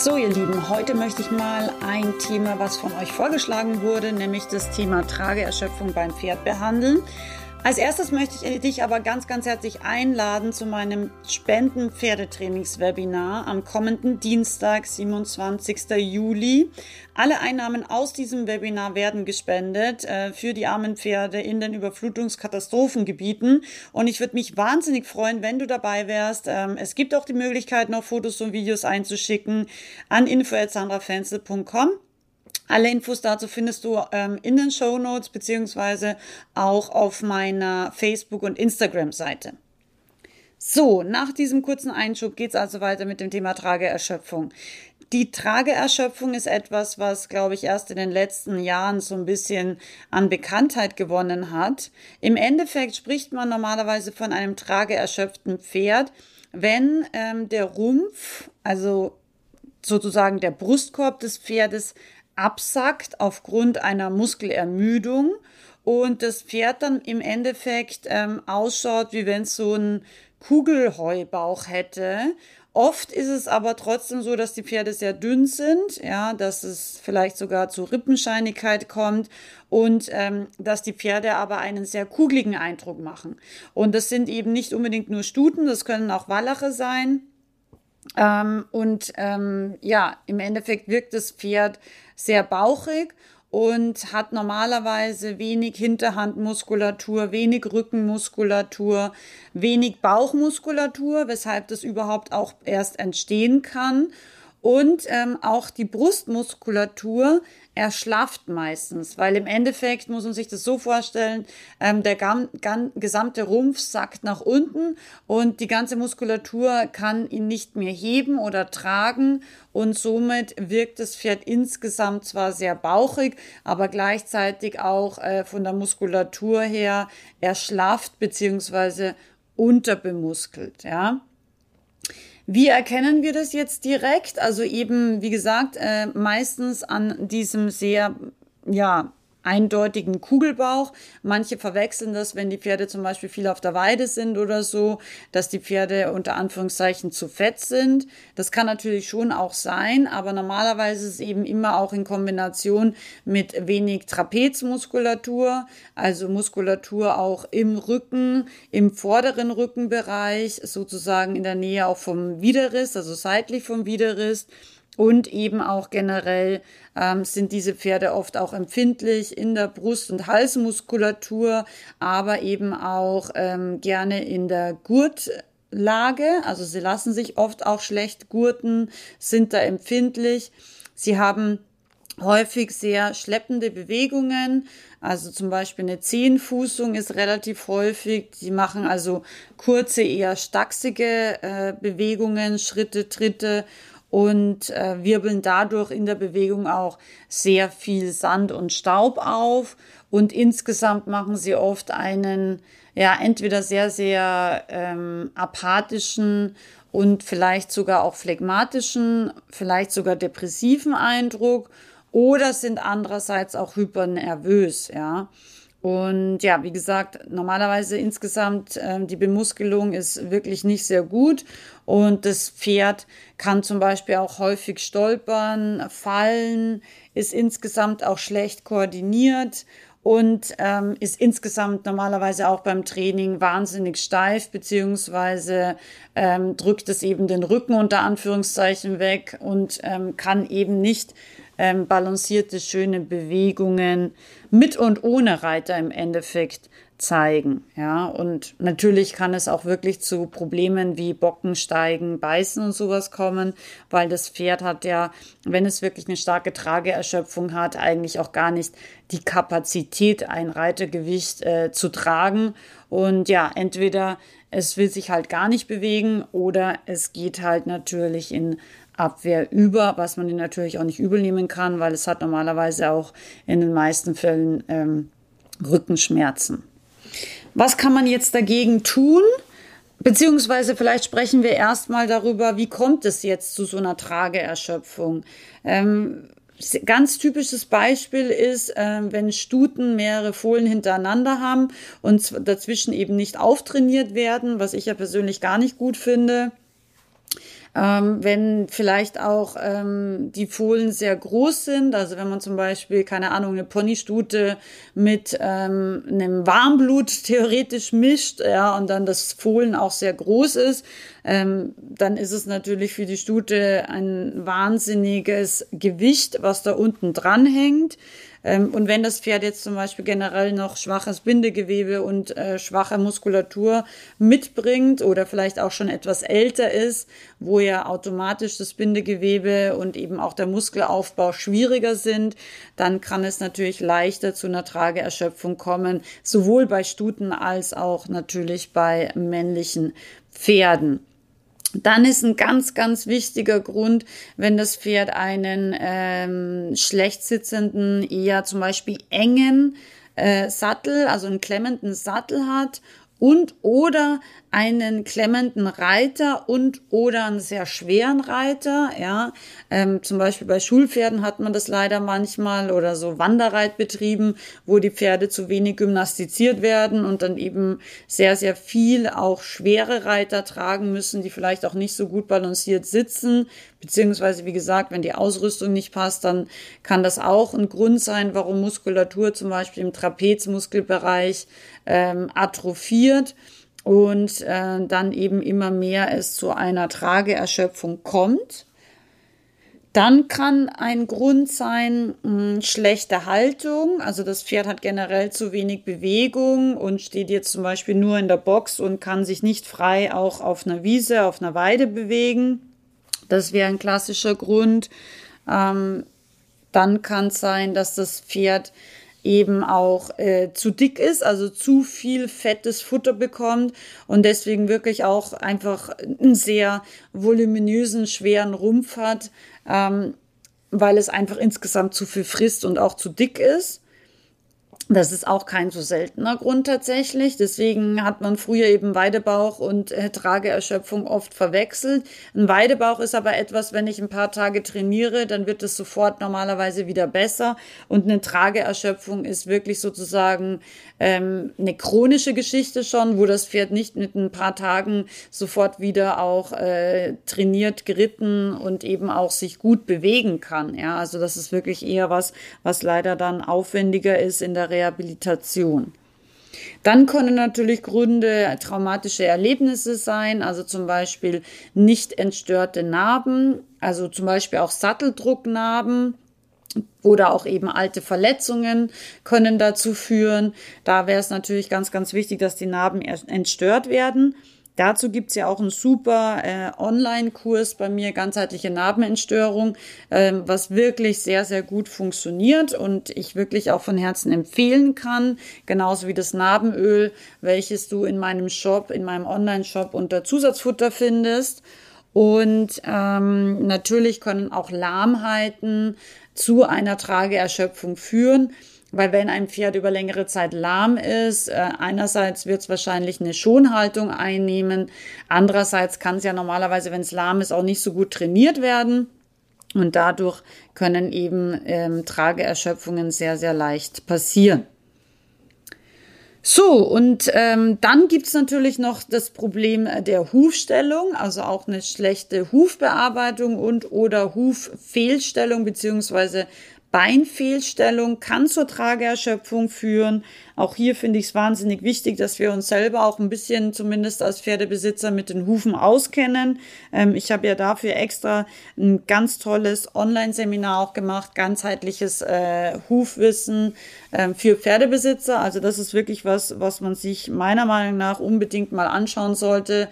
So, ihr Lieben, heute möchte ich mal ein Thema, was von euch vorgeschlagen wurde, nämlich das Thema Trageerschöpfung beim Pferd behandeln. Als erstes möchte ich dich aber ganz, ganz herzlich einladen zu meinem Spenden-Pferdetrainings-Webinar am kommenden Dienstag, 27. Juli. Alle Einnahmen aus diesem Webinar werden gespendet äh, für die armen Pferde in den Überflutungskatastrophengebieten. Und ich würde mich wahnsinnig freuen, wenn du dabei wärst. Ähm, es gibt auch die Möglichkeit, noch Fotos und Videos einzuschicken an info.sandrafenzel.com. Alle Infos dazu findest du ähm, in den Show Notes beziehungsweise auch auf meiner Facebook- und Instagram-Seite. So, nach diesem kurzen Einschub geht's also weiter mit dem Thema Trageerschöpfung. Die Trageerschöpfung ist etwas, was, glaube ich, erst in den letzten Jahren so ein bisschen an Bekanntheit gewonnen hat. Im Endeffekt spricht man normalerweise von einem trageerschöpften Pferd, wenn ähm, der Rumpf, also sozusagen der Brustkorb des Pferdes, absackt aufgrund einer Muskelermüdung und das Pferd dann im Endeffekt ähm, ausschaut, wie wenn es so einen Kugelheubauch hätte. Oft ist es aber trotzdem so, dass die Pferde sehr dünn sind, ja, dass es vielleicht sogar zu Rippenscheinigkeit kommt und ähm, dass die Pferde aber einen sehr kugeligen Eindruck machen. Und das sind eben nicht unbedingt nur Stuten, das können auch Wallache sein. Ähm, und ähm, ja, im Endeffekt wirkt das Pferd sehr bauchig und hat normalerweise wenig Hinterhandmuskulatur, wenig Rückenmuskulatur, wenig Bauchmuskulatur, weshalb das überhaupt auch erst entstehen kann. Und ähm, auch die Brustmuskulatur erschlafft meistens, weil im Endeffekt muss man sich das so vorstellen, ähm, der gesamte Rumpf sackt nach unten und die ganze Muskulatur kann ihn nicht mehr heben oder tragen und somit wirkt das Pferd insgesamt zwar sehr bauchig, aber gleichzeitig auch äh, von der Muskulatur her erschlafft beziehungsweise unterbemuskelt, ja. Wie erkennen wir das jetzt direkt? Also eben, wie gesagt, äh, meistens an diesem sehr, ja, eindeutigen Kugelbauch. Manche verwechseln das, wenn die Pferde zum Beispiel viel auf der Weide sind oder so, dass die Pferde unter Anführungszeichen zu fett sind. Das kann natürlich schon auch sein, aber normalerweise ist es eben immer auch in Kombination mit wenig Trapezmuskulatur, also Muskulatur auch im Rücken, im vorderen Rückenbereich, sozusagen in der Nähe auch vom Widerriss, also seitlich vom Widerriss und eben auch generell ähm, sind diese Pferde oft auch empfindlich in der Brust- und Halsmuskulatur, aber eben auch ähm, gerne in der Gurtlage. Also sie lassen sich oft auch schlecht gurten, sind da empfindlich. Sie haben häufig sehr schleppende Bewegungen. Also zum Beispiel eine Zehenfußung ist relativ häufig. Die machen also kurze, eher stachsige äh, Bewegungen, Schritte, Tritte und äh, wirbeln dadurch in der Bewegung auch sehr viel Sand und Staub auf. Und insgesamt machen sie oft einen, ja, entweder sehr, sehr ähm, apathischen und vielleicht sogar auch phlegmatischen, vielleicht sogar depressiven Eindruck oder sind andererseits auch hypernervös, ja. Und ja, wie gesagt, normalerweise insgesamt ähm, die Bemuskelung ist wirklich nicht sehr gut. Und das Pferd kann zum Beispiel auch häufig stolpern, fallen, ist insgesamt auch schlecht koordiniert und ähm, ist insgesamt normalerweise auch beim Training wahnsinnig steif, beziehungsweise ähm, drückt es eben den Rücken unter Anführungszeichen weg und ähm, kann eben nicht ähm, balancierte, schöne Bewegungen mit und ohne Reiter im Endeffekt zeigen. Ja, und natürlich kann es auch wirklich zu Problemen wie Bockensteigen, Beißen und sowas kommen, weil das Pferd hat ja, wenn es wirklich eine starke Trageerschöpfung hat, eigentlich auch gar nicht die Kapazität, ein Reitergewicht äh, zu tragen. Und ja, entweder es will sich halt gar nicht bewegen oder es geht halt natürlich in Abwehr über, was man ihnen natürlich auch nicht übel nehmen kann, weil es hat normalerweise auch in den meisten Fällen ähm, Rückenschmerzen. Was kann man jetzt dagegen tun? Beziehungsweise vielleicht sprechen wir erstmal darüber, wie kommt es jetzt zu so einer Trageerschöpfung. Ähm, ganz typisches Beispiel ist, äh, wenn Stuten mehrere Fohlen hintereinander haben und dazwischen eben nicht auftrainiert werden, was ich ja persönlich gar nicht gut finde ähm, wenn vielleicht auch ähm, die Fohlen sehr groß sind, also wenn man zum Beispiel, keine Ahnung, eine Ponystute mit ähm, einem Warmblut theoretisch mischt, ja, und dann das Fohlen auch sehr groß ist, ähm, dann ist es natürlich für die Stute ein wahnsinniges Gewicht, was da unten dran hängt. Ähm, und wenn das Pferd jetzt zum Beispiel generell noch schwaches Bindegewebe und äh, schwache Muskulatur mitbringt oder vielleicht auch schon etwas älter ist, wo ja automatisch das Bindegewebe und eben auch der Muskelaufbau schwieriger sind, dann kann es natürlich leichter zu einer Trageerschöpfung kommen, sowohl bei Stuten als auch natürlich bei männlichen Pferden. Dann ist ein ganz, ganz wichtiger Grund, wenn das Pferd einen ähm, schlecht sitzenden, eher zum Beispiel engen äh, Sattel, also einen klemmenden Sattel hat und oder einen klemmenden Reiter und oder einen sehr schweren Reiter. Ja, ähm, zum Beispiel bei Schulpferden hat man das leider manchmal oder so Wanderreitbetrieben, wo die Pferde zu wenig gymnastiziert werden und dann eben sehr, sehr viel auch schwere Reiter tragen müssen, die vielleicht auch nicht so gut balanciert sitzen. Beziehungsweise, wie gesagt, wenn die Ausrüstung nicht passt, dann kann das auch ein Grund sein, warum Muskulatur zum Beispiel im Trapezmuskelbereich ähm, atrophiert und äh, dann eben immer mehr es zu einer Trageerschöpfung kommt. Dann kann ein Grund sein mh, hm, schlechte Haltung. Also das Pferd hat generell zu wenig Bewegung und steht jetzt zum Beispiel nur in der Box und kann sich nicht frei auch auf einer Wiese, auf einer Weide bewegen. Das wäre ein klassischer Grund. Ähm, dann kann es sein, dass das Pferd eben auch äh, zu dick ist, also zu viel fettes Futter bekommt und deswegen wirklich auch einfach einen sehr voluminösen, schweren Rumpf hat, ähm, weil es einfach insgesamt zu viel frisst und auch zu dick ist. Das ist auch kein so seltener Grund tatsächlich. Deswegen hat man früher eben Weidebauch und äh, Trageerschöpfung oft verwechselt. Ein Weidebauch ist aber etwas, wenn ich ein paar Tage trainiere, dann wird es sofort normalerweise wieder besser. Und eine Trageerschöpfung ist wirklich sozusagen ähm, eine chronische Geschichte schon, wo das Pferd nicht mit ein paar Tagen sofort wieder auch äh, trainiert, geritten und eben auch sich gut bewegen kann. Ja, also das ist wirklich eher was, was leider dann aufwendiger ist in der Rehabilitation. Dann können natürlich Gründe traumatische Erlebnisse sein, also zum Beispiel nicht entstörte Narben, also zum Beispiel auch Satteldrucknarben oder auch eben alte Verletzungen können dazu führen. Da wäre es natürlich ganz, ganz wichtig, dass die Narben entstört werden. Dazu gibt's ja auch einen super äh, Online-Kurs bei mir, ganzheitliche Narbenentstörung, äh, was wirklich sehr, sehr gut funktioniert und ich wirklich auch von Herzen empfehlen kann. Genauso wie das Narbenöl, welches du in meinem Shop, in meinem Online-Shop unter Zusatzfutter findest. Und ähm, natürlich können auch Lahmheiten zu einer Trageerschöpfung führen. Weil wenn ein Pferd über längere Zeit lahm ist, äh, einerseits wird es wahrscheinlich eine Schonhaltung einnehmen, andererseits kann es ja normalerweise, wenn es lahm ist, auch nicht so gut trainiert werden. Und dadurch können eben ähm, Trageerschöpfungen sehr, sehr leicht passieren. So, und ähm, dann gibt's natürlich noch das Problem der Hufstellung, also auch eine schlechte Hufbearbeitung und oder Huffehlstellung beziehungsweise Beinfehlstellung kann zur Trageerschöpfung führen. Auch hier finde ich es wahnsinnig wichtig, dass wir uns selber auch ein bisschen, zumindest als Pferdebesitzer, mit den Hufen auskennen. Ähm, ich habe ja dafür extra ein ganz tolles Online-Seminar auch gemacht, ganzheitliches äh, Hufwissen äh, für Pferdebesitzer. Also das ist wirklich was, was man sich meiner Meinung nach unbedingt mal anschauen sollte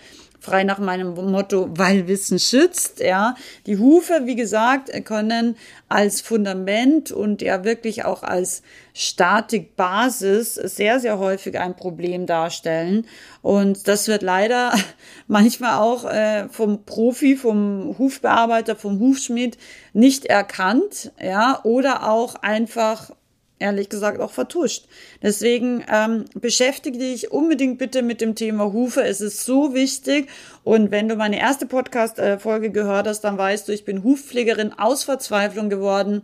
frei nach meinem Motto, weil Wissen schützt, ja. Die Hufe, wie gesagt, können als Fundament und ja wirklich auch als Statikbasis sehr, sehr häufig ein Problem darstellen. Und das wird leider manchmal auch äh, vom Profi, vom Hufbearbeiter, vom Hufschmied nicht erkannt, ja, oder auch einfach ehrlich gesagt auch vertuscht. Deswegen ähm, beschäftige dich unbedingt bitte mit dem Thema Hufe. Es ist so wichtig. Und wenn du meine erste Podcast-Folge gehört hast, dann weißt du, ich bin Hufpflegerin aus Verzweiflung geworden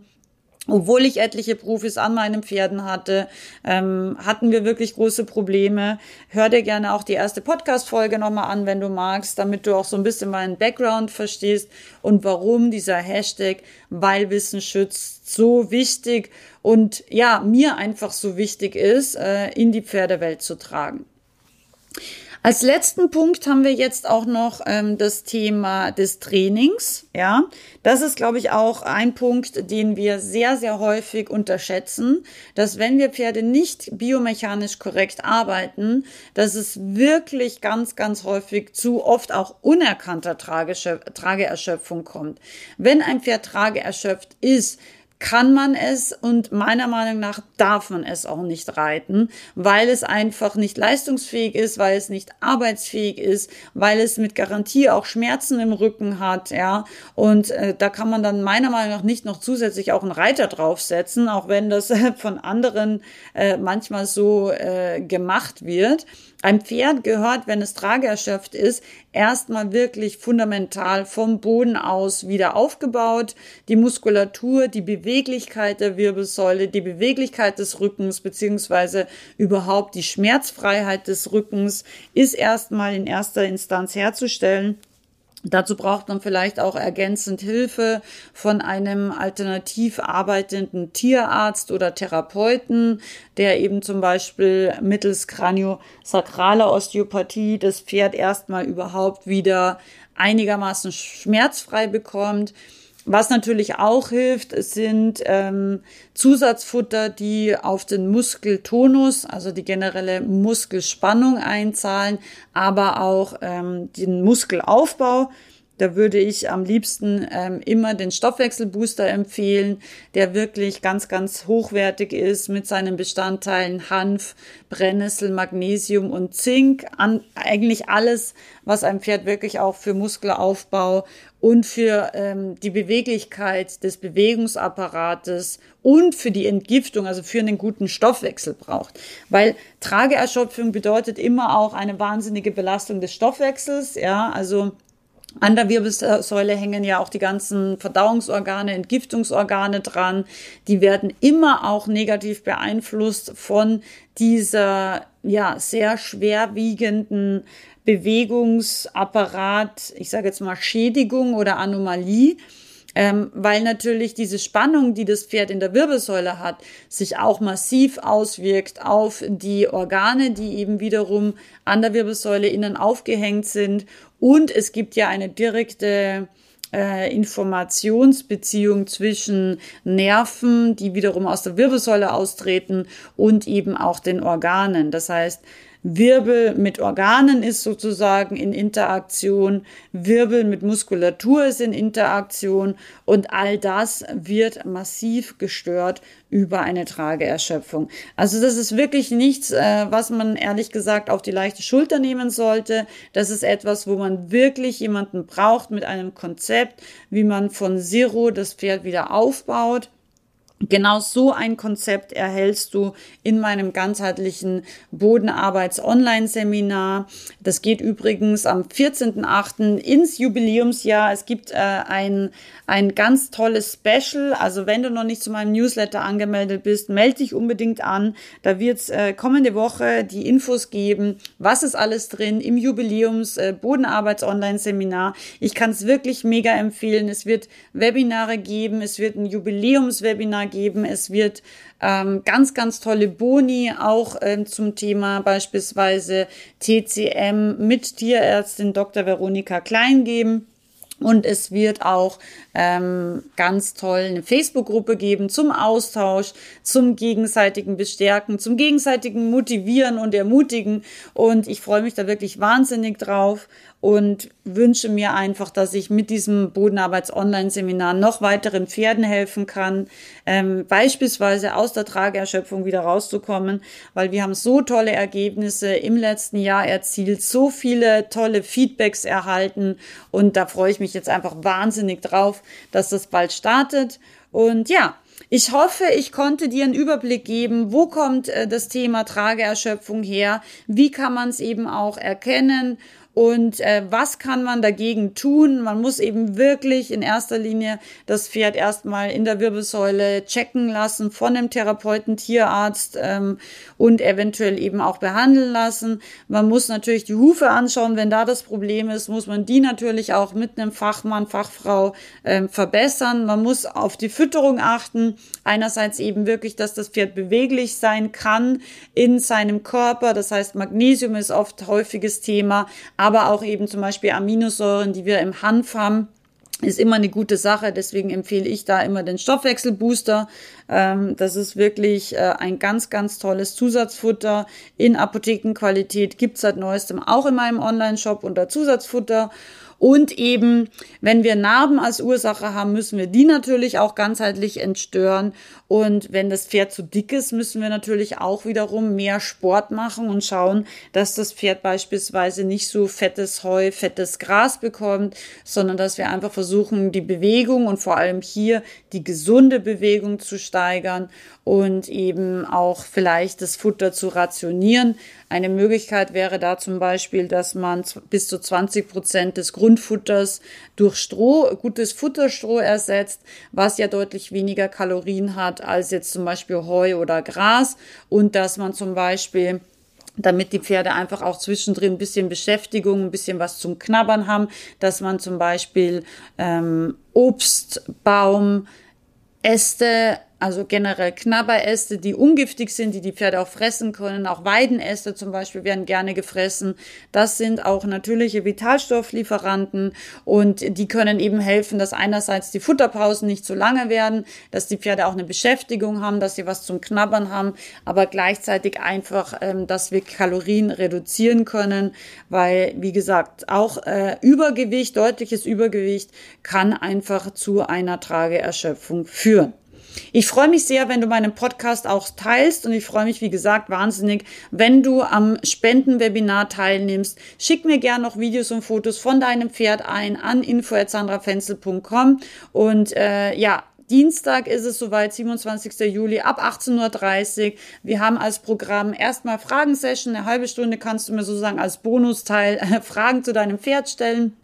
obwohl ich etliche Profis an meinen Pferden hatte, ähm, hatten wir wirklich große Probleme. Hör dir gerne auch die erste Podcast-Folge nochmal an, wenn du magst, damit du auch so ein bisschen meinen Background verstehst und warum dieser Hashtag Weil Wissen schützt so wichtig und ja, mir einfach so wichtig ist, äh, in die Pferdewelt zu tragen. Als letzten Punkt haben wir jetzt auch noch ähm, das Thema des Trainings. Ja, das ist, glaube ich, auch ein Punkt, den wir sehr, sehr häufig unterschätzen, dass wenn wir Pferde nicht biomechanisch korrekt arbeiten, dass es wirklich ganz, ganz häufig zu oft auch unerkannter Trageerschöpfung kommt. Wenn ein Pferd trageerschöpft ist, kann man es und meiner Meinung nach darf man es auch nicht reiten, weil es einfach nicht leistungsfähig ist, weil es nicht arbeitsfähig ist, weil es mit Garantie auch Schmerzen im Rücken hat, ja. Und äh, da kann man dann meiner Meinung nach nicht noch zusätzlich auch einen Reiter draufsetzen, auch wenn das von anderen äh, manchmal so äh, gemacht wird. Ein Pferd gehört, wenn es trageerschöpft ist, erstmal wirklich fundamental vom Boden aus wieder aufgebaut. Die Muskulatur, die Beweglichkeit der Wirbelsäule, die Beweglichkeit des Rückens beziehungsweise überhaupt die Schmerzfreiheit des Rückens ist erstmal in erster Instanz herzustellen. Dazu braucht man vielleicht auch ergänzend Hilfe von einem alternativ arbeitenden Tierarzt oder Therapeuten, der eben zum Beispiel mittels kraniosakraler Osteopathie das Pferd erstmal überhaupt wieder einigermaßen schmerzfrei bekommt. Was natürlich auch hilft, sind ähm, Zusatzfutter, die auf den Muskeltonus, also die generelle Muskelspannung einzahlen, aber auch ähm, den Muskelaufbau. Da würde ich am liebsten ähm, immer den Stoffwechselbooster empfehlen, der wirklich ganz, ganz hochwertig ist mit seinen Bestandteilen Hanf, Brennnessel, Magnesium und Zink. An, eigentlich alles, was ein Pferd wirklich auch für Muskelaufbau und für ähm, die Beweglichkeit des Bewegungsapparates und für die Entgiftung, also für einen guten Stoffwechsel braucht. Weil Trageerschöpfung bedeutet immer auch eine wahnsinnige Belastung des Stoffwechsels, ja, also an der Wirbelsäule hängen ja auch die ganzen Verdauungsorgane, Entgiftungsorgane dran. Die werden immer auch negativ beeinflusst von dieser ja sehr schwerwiegenden Bewegungsapparat, ich sage jetzt mal Schädigung oder Anomalie, ähm, weil natürlich diese Spannung, die das Pferd in der Wirbelsäule hat, sich auch massiv auswirkt auf die Organe, die eben wiederum an der Wirbelsäule innen aufgehängt sind. Und es gibt ja eine direkte äh, Informationsbeziehung zwischen Nerven, die wiederum aus der Wirbelsäule austreten und eben auch den Organen. Das heißt, Wirbel mit Organen ist sozusagen in Interaktion, Wirbel mit Muskulatur ist in Interaktion und all das wird massiv gestört über eine Trageerschöpfung. Also das ist wirklich nichts, äh, was man ehrlich gesagt auf die leichte Schulter nehmen sollte. Das ist etwas, wo man wirklich jemanden braucht mit einem Konzept, wie man von Zero das Pferd wieder aufbaut Genau so ein Konzept erhältst du in meinem ganzheitlichen Bodenarbeits-Online-Seminar. Das geht übrigens am 14.8. ins Jubiläumsjahr. Es gibt äh, ein, ein ganz tolles Special. Also wenn du noch nicht zu meinem Newsletter angemeldet bist, melde dich unbedingt an. Da wird es äh, kommende Woche die Infos geben, was ist alles drin im Jubiläums äh. Ich kann es wirklich mega empfehlen. Es wird Webinare geben, es wird ein Jubiläumswebinar geben. Es wird ähm, ganz, ganz tolle Boni auch ähm, zum Thema beispielsweise TCM mit Tierärztin Dr. Veronika Klein geben. Und es wird auch ähm, ganz toll eine Facebook-Gruppe geben zum Austausch, zum gegenseitigen Bestärken, zum gegenseitigen Motivieren und Ermutigen. Und ich freue mich da wirklich wahnsinnig drauf und wünsche mir einfach, dass ich mit diesem Bodenarbeits-Online-Seminar noch weiteren Pferden helfen kann, ähm, beispielsweise aus der Trageerschöpfung wieder rauszukommen, weil wir haben so tolle Ergebnisse im letzten Jahr erzielt, so viele tolle Feedbacks erhalten und da freue ich mich jetzt einfach wahnsinnig drauf, dass das bald startet. Und ja, Ich hoffe, ich konnte dir einen Überblick geben, wo kommt äh, das Thema Trageerschöpfung her, wie kann man es eben auch erkennen und äh, was kann man dagegen tun? Man muss eben wirklich in erster Linie das Pferd erstmal in der Wirbelsäule checken lassen von einem Therapeuten, Tierarzt ähm, und eventuell eben auch behandeln lassen. Man muss natürlich die Hufe anschauen. Wenn da das Problem ist, muss man die natürlich auch mit einem Fachmann, Fachfrau ähm, verbessern. Man muss auf die Fütterung achten. Einerseits eben wirklich, dass das Pferd beweglich sein kann in seinem Körper. Das heißt, Magnesium ist oft häufiges Thema aber auch eben zum Beispiel Aminosäuren, die wir im Hanf haben ist immer eine gute Sache. Deswegen empfehle ich da immer den Stoffwechselbooster. Ähm, das ist wirklich äh, ein ganz, ganz tolles Zusatzfutter in Apothekenqualität. Gibt's seit neuestem auch in meinem Online-Shop unter Zusatzfutter. Und eben, wenn wir Narben als Ursache haben, müssen wir die natürlich auch ganzheitlich entstören. Und wenn das Pferd zu dick ist, müssen wir natürlich auch wiederum mehr Sport machen und schauen, dass das Pferd beispielsweise nicht so fettes Heu, fettes Gras bekommt, sondern dass wir einfach versuchen, die Bewegung und vor allem hier die gesunde Bewegung zu steigern und eben auch vielleicht das Futter zu rationieren. Eine Möglichkeit wäre da zum Beispiel, dass man bis zu 20 Prozent des Grundfutters durch Stroh, gutes Futterstroh ersetzt, was ja deutlich weniger Kalorien hat als jetzt zum Beispiel Heu oder Gras und dass man zum Beispiel damit die Pferde einfach auch zwischendrin ein bisschen Beschäftigung, ein bisschen was zum Knabbern haben, dass man zum Beispiel ähm, Obstbaum, Äste also generell Knabberäste, die ungiftig sind, die die Pferde auch fressen können. Auch Weidenäste zum Beispiel werden gerne gefressen. Das sind auch natürliche Vitalstofflieferanten und die können eben helfen, dass einerseits die Futterpausen nicht zu lange werden, dass die Pferde auch eine Beschäftigung haben, dass sie was zum Knabbern haben, aber gleichzeitig einfach, ähm, dass wir Kalorien reduzieren können, weil, wie gesagt, auch äh, Übergewicht, deutliches Übergewicht kann einfach zu einer Trageerschöpfung führen. Ich freue mich sehr, wenn du meinen Podcast auch teilst und ich freue mich, wie gesagt, wahnsinnig, wenn du am Spendenwebinar teilnimmst. Schick mir gerne noch Videos und Fotos von deinem Pferd ein an info.sandrafenzel.com und äh, ja, Dienstag ist es soweit, 27. Juli ab 18.30 Uhr. Wir haben als Programm erstmal Fragensession, eine halbe Stunde kannst du mir sozusagen als Bonusteil äh, Fragen zu deinem Pferd stellen.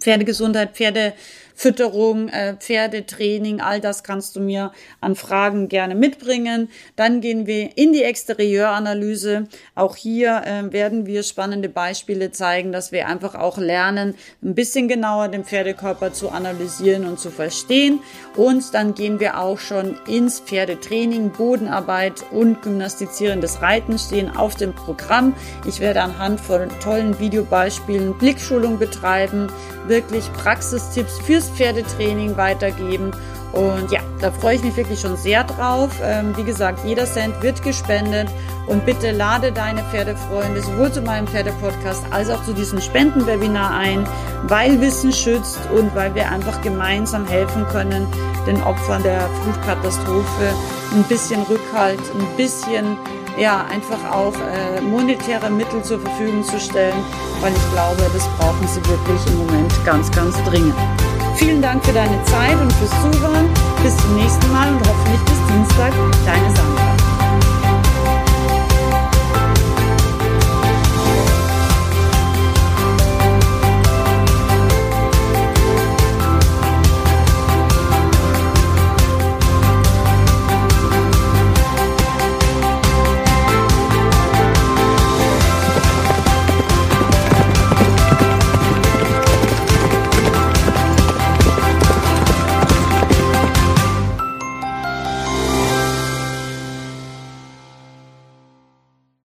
Pferdegesundheit, Pferde Fütterung, äh, Pferdetraining, all das kannst du mir an Fragen gerne mitbringen. Dann gehen wir in die Exterieuranalyse. Auch hier äh, werden wir spannende Beispiele zeigen, dass wir einfach auch lernen, ein bisschen genauer den Pferdekörper zu analysieren und zu verstehen. Und dann gehen wir auch schon ins Pferdetraining, Bodenarbeit und gymnastizierendes Reiten stehen auf dem Programm. Ich werde anhand von tollen Videobeispielen Blickschulung betreiben, wirklich Praxistipps fürs Pferdetraining weitergeben. Und ja, da freue ich mich wirklich schon sehr drauf. Ähm, wie gesagt, jeder Cent wird gespendet. Und bitte lade deine Pferdefreunde sowohl zu meinem Pferdepodcast als auch zu diesem Spendenwebinar ein, weil Wissen schützt und weil wir einfach gemeinsam helfen können, den Opfern der Flutkatastrophe ein bisschen Rückhalt, ein bisschen ja, einfach auch äh, monetäre Mittel zur Verfügung zu stellen, weil ich glaube, das brauchen sie wirklich im Moment ganz, ganz dringend. Vielen Dank für deine Zeit und fürs Zuhören. Bis zum nächsten Mal und hoffentlich bis Dienstag. Deine Sandra.